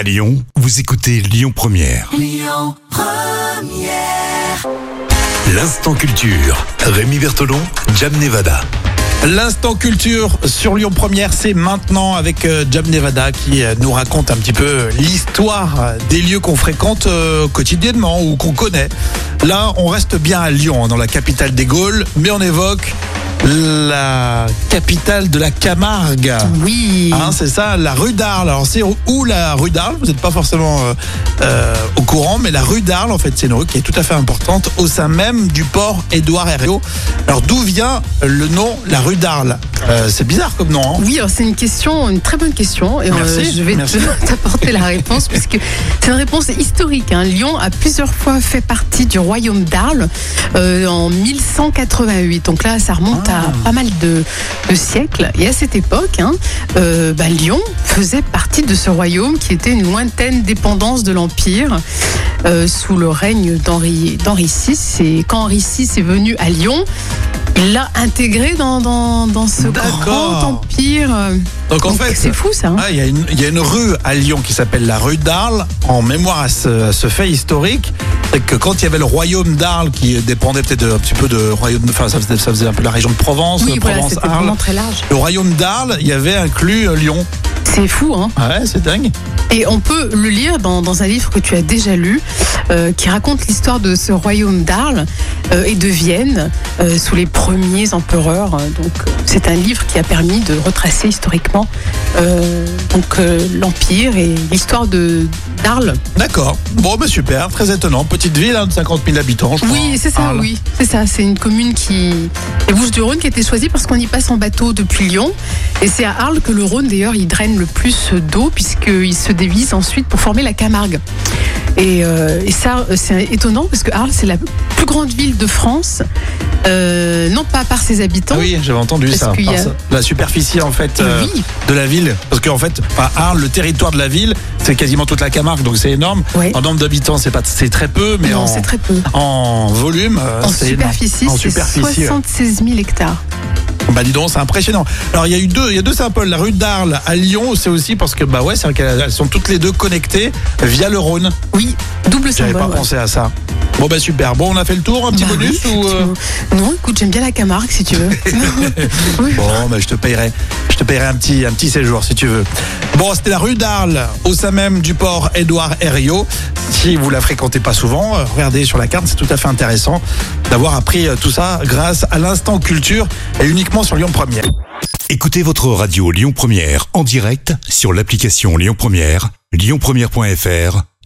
À Lyon, vous écoutez Lyon Première. L'instant culture. Rémi Bertolon, Jam Nevada. L'instant culture sur Lyon Première, c'est maintenant avec euh, Jam Nevada qui euh, nous raconte un petit peu l'histoire des lieux qu'on fréquente euh, quotidiennement ou qu'on connaît. Là, on reste bien à Lyon, hein, dans la capitale des Gaules, mais on évoque la capitale de la Camargue. Oui. Hein, c'est ça, la rue d'Arles. Alors c'est où la rue d'Arles? Vous n'êtes pas forcément euh, euh, au courant, mais la rue d'Arles, en fait, c'est une rue qui est tout à fait importante au sein même du port Édouard Herriot. Alors d'où vient le nom, la rue d'Arles? Euh, C'est bizarre comme nom. Hein Oui, alors c'est une question, une très bonne question. Et Merci, je vais t'apporter la réponse puisque c'est une réponse historique. hein. Lyon a plusieurs fois fait partie du royaume d'Arles euh, en 1188. Donc là, ça remonte Ah. à pas mal de, de siècles. Et à cette époque, hein, euh, bah, Lyon faisait partie de ce royaume qui était une lointaine dépendance de l'Empire euh, sous le règne d'Henri VI. Et quand Henri VI est venu à Lyon, l'a intégré dans, dans, dans ce grand empire. Donc en donc, fait, c'est fou ça. hein. Ah, Il y, a une- il y a une rue à Lyon qui s'appelle la rue d'Arles, en mémoire à ce, à ce fait historique. C'est que quand il y avait le royaume d'Arles, qui dépendait peut-être un petit peu de royaume, enfin ça faisait, ça faisait un peu la région de Provence, oui, voilà, Provence c'était Arles. vraiment très large. Le royaume d'Arles, il y avait inclus euh, Lyon. C'est fou, hein. Ouais, c'est dingue. Et on peut le lire dans, dans un livre que tu as déjà lu, euh, qui raconte l'histoire de ce royaume d'Arles euh, et de Vienne euh, sous les premiers empereurs. Donc, c'est un livre qui a permis de retracer historiquement donc l'empire et l'histoire de d'Arles. D'accord. Bon, bah super, très étonnant. Petite ville hein, de 50 000 habitants, je crois. Oui, c'est ça, Arles. oui. C'est ça, c'est une commune qui. Les Bouches-du-Rhône qui a été choisie parce qu'on y passe en bateau depuis Lyon. Et c'est à Arles que le Rhône, d'ailleurs, il draine le plus d'eau puisqu'il se dévise ensuite pour former la Camargue. Et, euh, et ça, euh, c'est étonnant parce que Arles, c'est la plus grande ville de France. Euh, non pas par ses habitants. Ah oui, j'avais entendu ça. a-. La superficie en fait euh, Oui. de la ville, parce qu'en fait, enfin, Arles, le territoire de la ville, c'est quasiment toute la Camargue, donc c'est énorme. En nombre d'habitants, c'est pas, c'est très peu, mais non, en, c'est très peu. en volume, En superficie, En superficie, ouais. 76 000 hectares. Bah dis donc, c'est impressionnant. Alors il y a eu deux, il y a deux symboles. La rue d'Arles à Lyon, c'est aussi parce que bah ouais, c'est vrai qu'elles sont toutes les deux connectées via le Rhône. Oui, double J'avais symbole. pas ouais. pensé à ça. Bon bah super. Bon, on a fait le tour, un petit Bah bonus oui, ou euh. Non, écoute, j'aime bien la Camargue si tu veux. Oui. Bon, bah, je te payerai, je te payerai un petit, un petit séjour si tu veux. Bon, c'était la rue d'Arles, au sein même du port Édouard Herriot. Si vous la fréquentez pas souvent, euh, regardez sur la carte, c'est tout à fait intéressant d'avoir appris euh, tout ça grâce à l'instant culture et uniquement sur Lyon Première. Écoutez votre radio Lyon Première en direct sur l'application Lyon Première, lyonpremière.fr